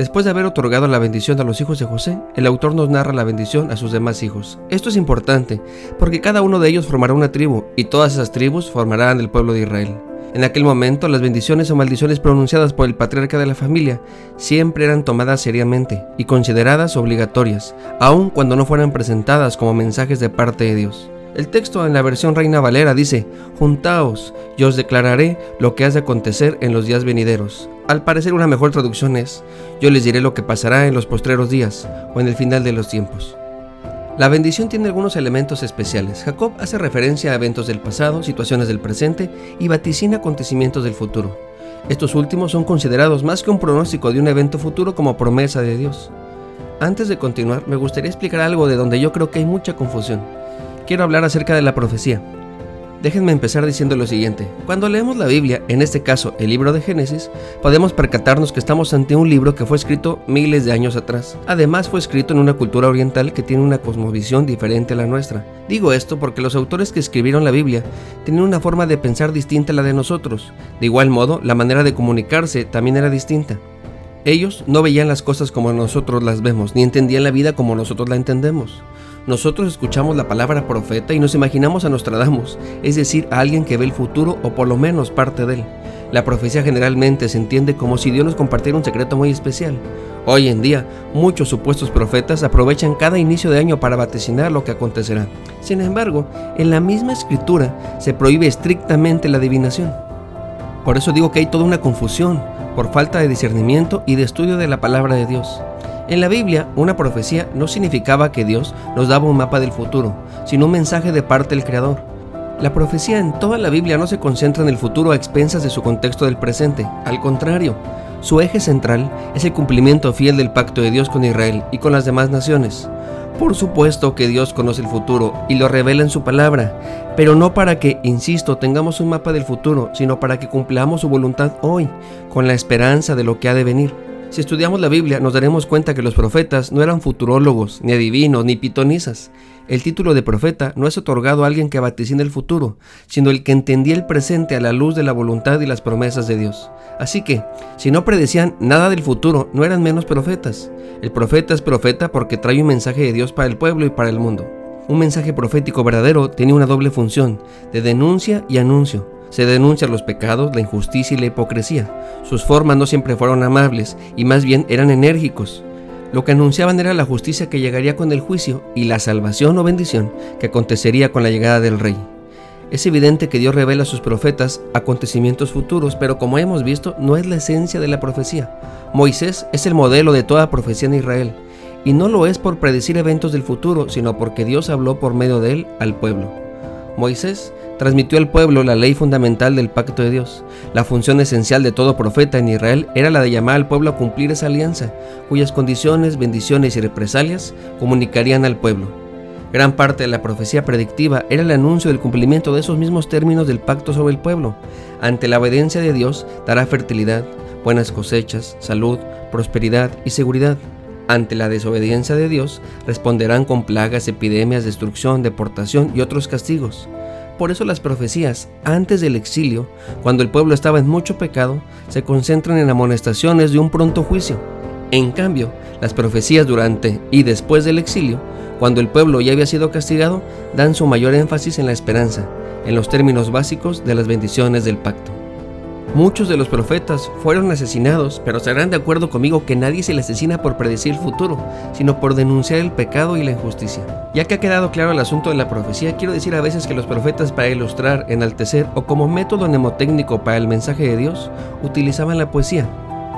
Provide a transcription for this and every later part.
Después de haber otorgado la bendición a los hijos de José, el autor nos narra la bendición a sus demás hijos. Esto es importante, porque cada uno de ellos formará una tribu, y todas esas tribus formarán el pueblo de Israel. En aquel momento, las bendiciones o maldiciones pronunciadas por el patriarca de la familia siempre eran tomadas seriamente y consideradas obligatorias, aun cuando no fueran presentadas como mensajes de parte de Dios. El texto en la versión Reina Valera dice, Juntaos, yo os declararé lo que has de acontecer en los días venideros. Al parecer una mejor traducción es, yo les diré lo que pasará en los postreros días o en el final de los tiempos. La bendición tiene algunos elementos especiales. Jacob hace referencia a eventos del pasado, situaciones del presente y vaticina acontecimientos del futuro. Estos últimos son considerados más que un pronóstico de un evento futuro como promesa de Dios. Antes de continuar, me gustaría explicar algo de donde yo creo que hay mucha confusión quiero hablar acerca de la profecía. Déjenme empezar diciendo lo siguiente. Cuando leemos la Biblia, en este caso el libro de Génesis, podemos percatarnos que estamos ante un libro que fue escrito miles de años atrás. Además fue escrito en una cultura oriental que tiene una cosmovisión diferente a la nuestra. Digo esto porque los autores que escribieron la Biblia tenían una forma de pensar distinta a la de nosotros. De igual modo, la manera de comunicarse también era distinta. Ellos no veían las cosas como nosotros las vemos, ni entendían la vida como nosotros la entendemos. Nosotros escuchamos la palabra profeta y nos imaginamos a Nostradamus, es decir, a alguien que ve el futuro o por lo menos parte de él. La profecía generalmente se entiende como si Dios nos compartiera un secreto muy especial. Hoy en día, muchos supuestos profetas aprovechan cada inicio de año para vaticinar lo que acontecerá. Sin embargo, en la misma escritura se prohíbe estrictamente la adivinación. Por eso digo que hay toda una confusión por falta de discernimiento y de estudio de la palabra de Dios. En la Biblia, una profecía no significaba que Dios nos daba un mapa del futuro, sino un mensaje de parte del Creador. La profecía en toda la Biblia no se concentra en el futuro a expensas de su contexto del presente, al contrario, su eje central es el cumplimiento fiel del pacto de Dios con Israel y con las demás naciones. Por supuesto que Dios conoce el futuro y lo revela en su palabra, pero no para que, insisto, tengamos un mapa del futuro, sino para que cumplamos su voluntad hoy, con la esperanza de lo que ha de venir. Si estudiamos la Biblia nos daremos cuenta que los profetas no eran futurólogos, ni adivinos, ni pitonizas. El título de profeta no es otorgado a alguien que vaticina el futuro, sino el que entendía el presente a la luz de la voluntad y las promesas de Dios. Así que, si no predecían nada del futuro, no eran menos profetas. El profeta es profeta porque trae un mensaje de Dios para el pueblo y para el mundo. Un mensaje profético verdadero tiene una doble función, de denuncia y anuncio. Se denuncian los pecados, la injusticia y la hipocresía. Sus formas no siempre fueron amables y más bien eran enérgicos. Lo que anunciaban era la justicia que llegaría con el juicio y la salvación o bendición que acontecería con la llegada del rey. Es evidente que Dios revela a sus profetas acontecimientos futuros, pero como hemos visto, no es la esencia de la profecía. Moisés es el modelo de toda profecía en Israel, y no lo es por predecir eventos del futuro, sino porque Dios habló por medio de él al pueblo. Moisés transmitió al pueblo la ley fundamental del pacto de Dios. La función esencial de todo profeta en Israel era la de llamar al pueblo a cumplir esa alianza, cuyas condiciones, bendiciones y represalias comunicarían al pueblo. Gran parte de la profecía predictiva era el anuncio del cumplimiento de esos mismos términos del pacto sobre el pueblo. Ante la obediencia de Dios dará fertilidad, buenas cosechas, salud, prosperidad y seguridad. Ante la desobediencia de Dios responderán con plagas, epidemias, destrucción, deportación y otros castigos. Por eso las profecías antes del exilio, cuando el pueblo estaba en mucho pecado, se concentran en amonestaciones de un pronto juicio. En cambio, las profecías durante y después del exilio, cuando el pueblo ya había sido castigado, dan su mayor énfasis en la esperanza, en los términos básicos de las bendiciones del pacto. Muchos de los profetas fueron asesinados, pero estarán de acuerdo conmigo que nadie se le asesina por predecir el futuro, sino por denunciar el pecado y la injusticia. Ya que ha quedado claro el asunto de la profecía, quiero decir a veces que los profetas para ilustrar, enaltecer o como método mnemotécnico para el mensaje de Dios, utilizaban la poesía.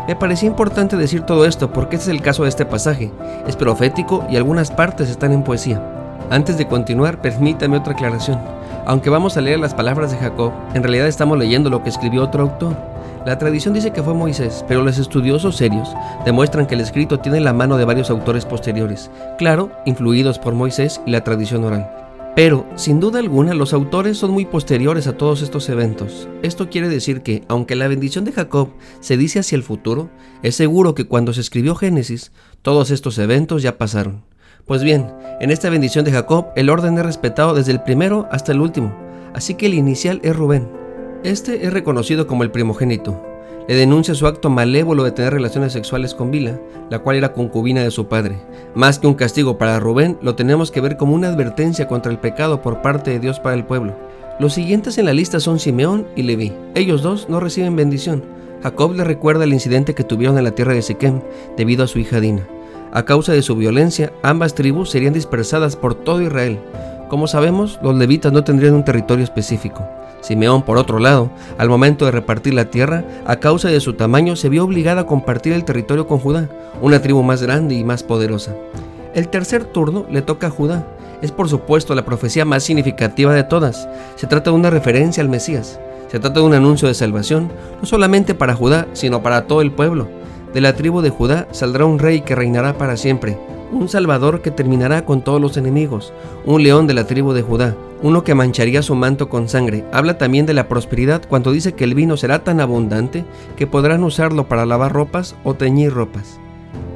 Me parecía importante decir todo esto porque este es el caso de este pasaje. Es profético y algunas partes están en poesía. Antes de continuar, permítame otra aclaración. Aunque vamos a leer las palabras de Jacob, en realidad estamos leyendo lo que escribió otro autor. La tradición dice que fue Moisés, pero los estudiosos serios demuestran que el escrito tiene la mano de varios autores posteriores, claro, influidos por Moisés y la tradición oral. Pero, sin duda alguna, los autores son muy posteriores a todos estos eventos. Esto quiere decir que, aunque la bendición de Jacob se dice hacia el futuro, es seguro que cuando se escribió Génesis, todos estos eventos ya pasaron. Pues bien, en esta bendición de Jacob, el orden es respetado desde el primero hasta el último, así que el inicial es Rubén. Este es reconocido como el primogénito, le denuncia su acto malévolo de tener relaciones sexuales con Bila, la cual era concubina de su padre. Más que un castigo para Rubén, lo tenemos que ver como una advertencia contra el pecado por parte de Dios para el pueblo. Los siguientes en la lista son Simeón y Leví. Ellos dos no reciben bendición. Jacob le recuerda el incidente que tuvieron en la tierra de Siquem debido a su hija Dina. A causa de su violencia, ambas tribus serían dispersadas por todo Israel. Como sabemos, los levitas no tendrían un territorio específico. Simeón, por otro lado, al momento de repartir la tierra, a causa de su tamaño, se vio obligada a compartir el territorio con Judá, una tribu más grande y más poderosa. El tercer turno le toca a Judá. Es por supuesto la profecía más significativa de todas. Se trata de una referencia al Mesías. Se trata de un anuncio de salvación, no solamente para Judá, sino para todo el pueblo. De la tribu de Judá saldrá un rey que reinará para siempre, un Salvador que terminará con todos los enemigos, un león de la tribu de Judá, uno que mancharía su manto con sangre. Habla también de la prosperidad cuando dice que el vino será tan abundante que podrán usarlo para lavar ropas o teñir ropas.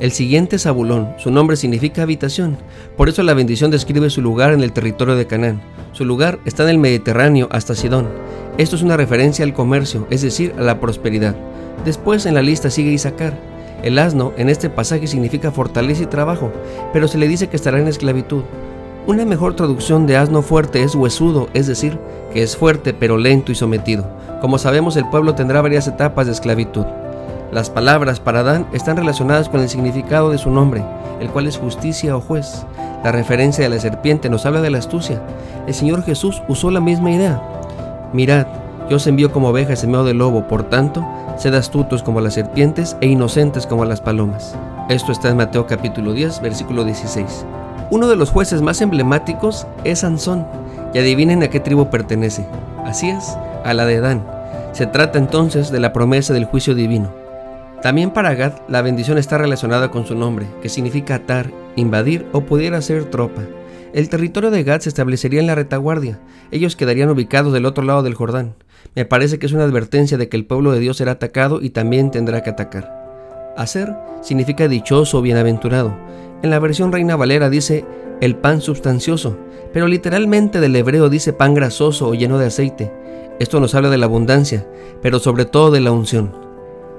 El siguiente es Zabulón, su nombre significa habitación, por eso la bendición describe su lugar en el territorio de Canaán. Su lugar está en el Mediterráneo hasta Sidón. Esto es una referencia al comercio, es decir, a la prosperidad. Después en la lista sigue Isaacar, el asno en este pasaje significa fortaleza y trabajo, pero se le dice que estará en esclavitud. Una mejor traducción de asno fuerte es huesudo, es decir, que es fuerte pero lento y sometido. Como sabemos, el pueblo tendrá varias etapas de esclavitud. Las palabras para Adán están relacionadas con el significado de su nombre, el cual es justicia o juez. La referencia de la serpiente nos habla de la astucia. El Señor Jesús usó la misma idea. Mirad, yo os envío como ovejas en medio del lobo, por tanto, sed astutos como las serpientes e inocentes como las palomas. Esto está en Mateo capítulo 10, versículo 16. Uno de los jueces más emblemáticos es Sansón, y adivinen a qué tribu pertenece. Así es, a la de Dan. Se trata entonces de la promesa del juicio divino. También para Gad la bendición está relacionada con su nombre, que significa atar, invadir o pudiera ser tropa. El territorio de Gad se establecería en la retaguardia. Ellos quedarían ubicados del otro lado del Jordán. Me parece que es una advertencia de que el pueblo de Dios será atacado y también tendrá que atacar. Hacer significa dichoso o bienaventurado. En la versión Reina Valera dice el pan sustancioso, pero literalmente del hebreo dice pan grasoso o lleno de aceite. Esto nos habla de la abundancia, pero sobre todo de la unción.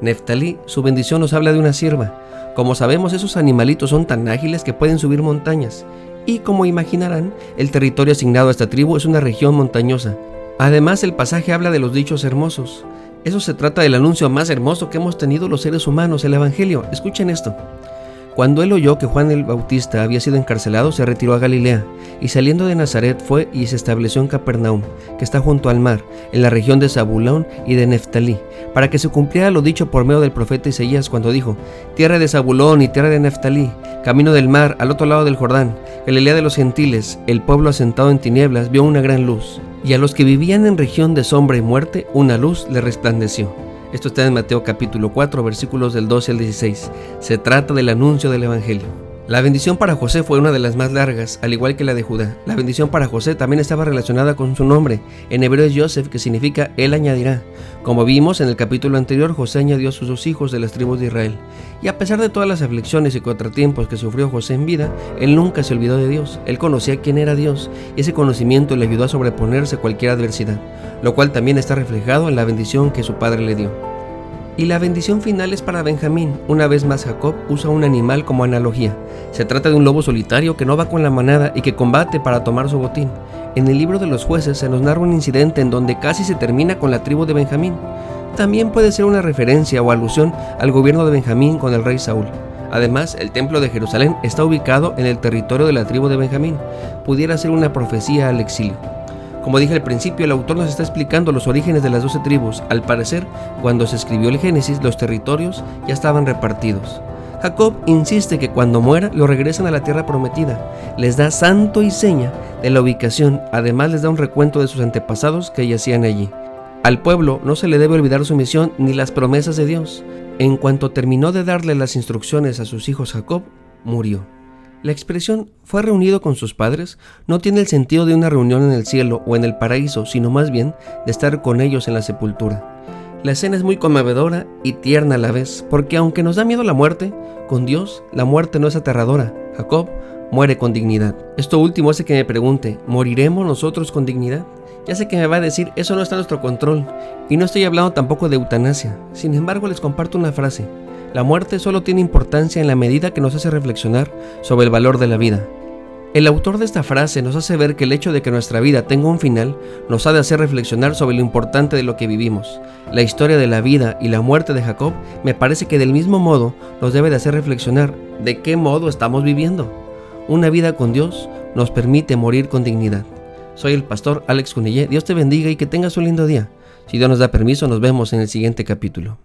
Neftalí, su bendición nos habla de una sierva. Como sabemos, esos animalitos son tan ágiles que pueden subir montañas. Y como imaginarán, el territorio asignado a esta tribu es una región montañosa, Además, el pasaje habla de los dichos hermosos. Eso se trata del anuncio más hermoso que hemos tenido los seres humanos, el Evangelio. Escuchen esto. Cuando él oyó que Juan el Bautista había sido encarcelado, se retiró a Galilea, y saliendo de Nazaret fue y se estableció en Capernaum, que está junto al mar, en la región de Zabulón y de Neftalí, para que se cumpliera lo dicho por medio del profeta Isaías cuando dijo, Tierra de Zabulón y tierra de Neftalí, camino del mar, al otro lado del Jordán, Galilea de los gentiles, el pueblo asentado en tinieblas vio una gran luz, y a los que vivían en región de sombra y muerte, una luz le resplandeció. Esto está en Mateo capítulo 4, versículos del 12 al 16. Se trata del anuncio del Evangelio. La bendición para José fue una de las más largas, al igual que la de Judá. La bendición para José también estaba relacionada con su nombre. En hebreo es Joseph, que significa Él añadirá. Como vimos en el capítulo anterior, José añadió a sus dos hijos de las tribus de Israel. Y a pesar de todas las aflicciones y contratiempos que sufrió José en vida, él nunca se olvidó de Dios. Él conocía quién era Dios y ese conocimiento le ayudó a sobreponerse a cualquier adversidad, lo cual también está reflejado en la bendición que su padre le dio. Y la bendición final es para Benjamín. Una vez más Jacob usa un animal como analogía. Se trata de un lobo solitario que no va con la manada y que combate para tomar su botín. En el libro de los jueces se nos narra un incidente en donde casi se termina con la tribu de Benjamín. También puede ser una referencia o alusión al gobierno de Benjamín con el rey Saúl. Además, el templo de Jerusalén está ubicado en el territorio de la tribu de Benjamín. Pudiera ser una profecía al exilio. Como dije al principio, el autor nos está explicando los orígenes de las doce tribus. Al parecer, cuando se escribió el Génesis, los territorios ya estaban repartidos. Jacob insiste que cuando muera lo regresan a la tierra prometida, les da santo y seña de la ubicación, además les da un recuento de sus antepasados que yacían allí. Al pueblo no se le debe olvidar su misión ni las promesas de Dios. En cuanto terminó de darle las instrucciones a sus hijos Jacob, murió. La expresión fue reunido con sus padres no tiene el sentido de una reunión en el cielo o en el paraíso, sino más bien de estar con ellos en la sepultura. La escena es muy conmovedora y tierna a la vez, porque aunque nos da miedo la muerte, con Dios la muerte no es aterradora. Jacob muere con dignidad. Esto último hace que me pregunte, ¿moriremos nosotros con dignidad? Ya sé que me va a decir, eso no está en nuestro control, y no estoy hablando tampoco de eutanasia. Sin embargo, les comparto una frase. La muerte solo tiene importancia en la medida que nos hace reflexionar sobre el valor de la vida. El autor de esta frase nos hace ver que el hecho de que nuestra vida tenga un final nos ha de hacer reflexionar sobre lo importante de lo que vivimos. La historia de la vida y la muerte de Jacob me parece que del mismo modo nos debe de hacer reflexionar de qué modo estamos viviendo. Una vida con Dios nos permite morir con dignidad. Soy el pastor Alex Cunillé. Dios te bendiga y que tengas un lindo día. Si Dios nos da permiso, nos vemos en el siguiente capítulo.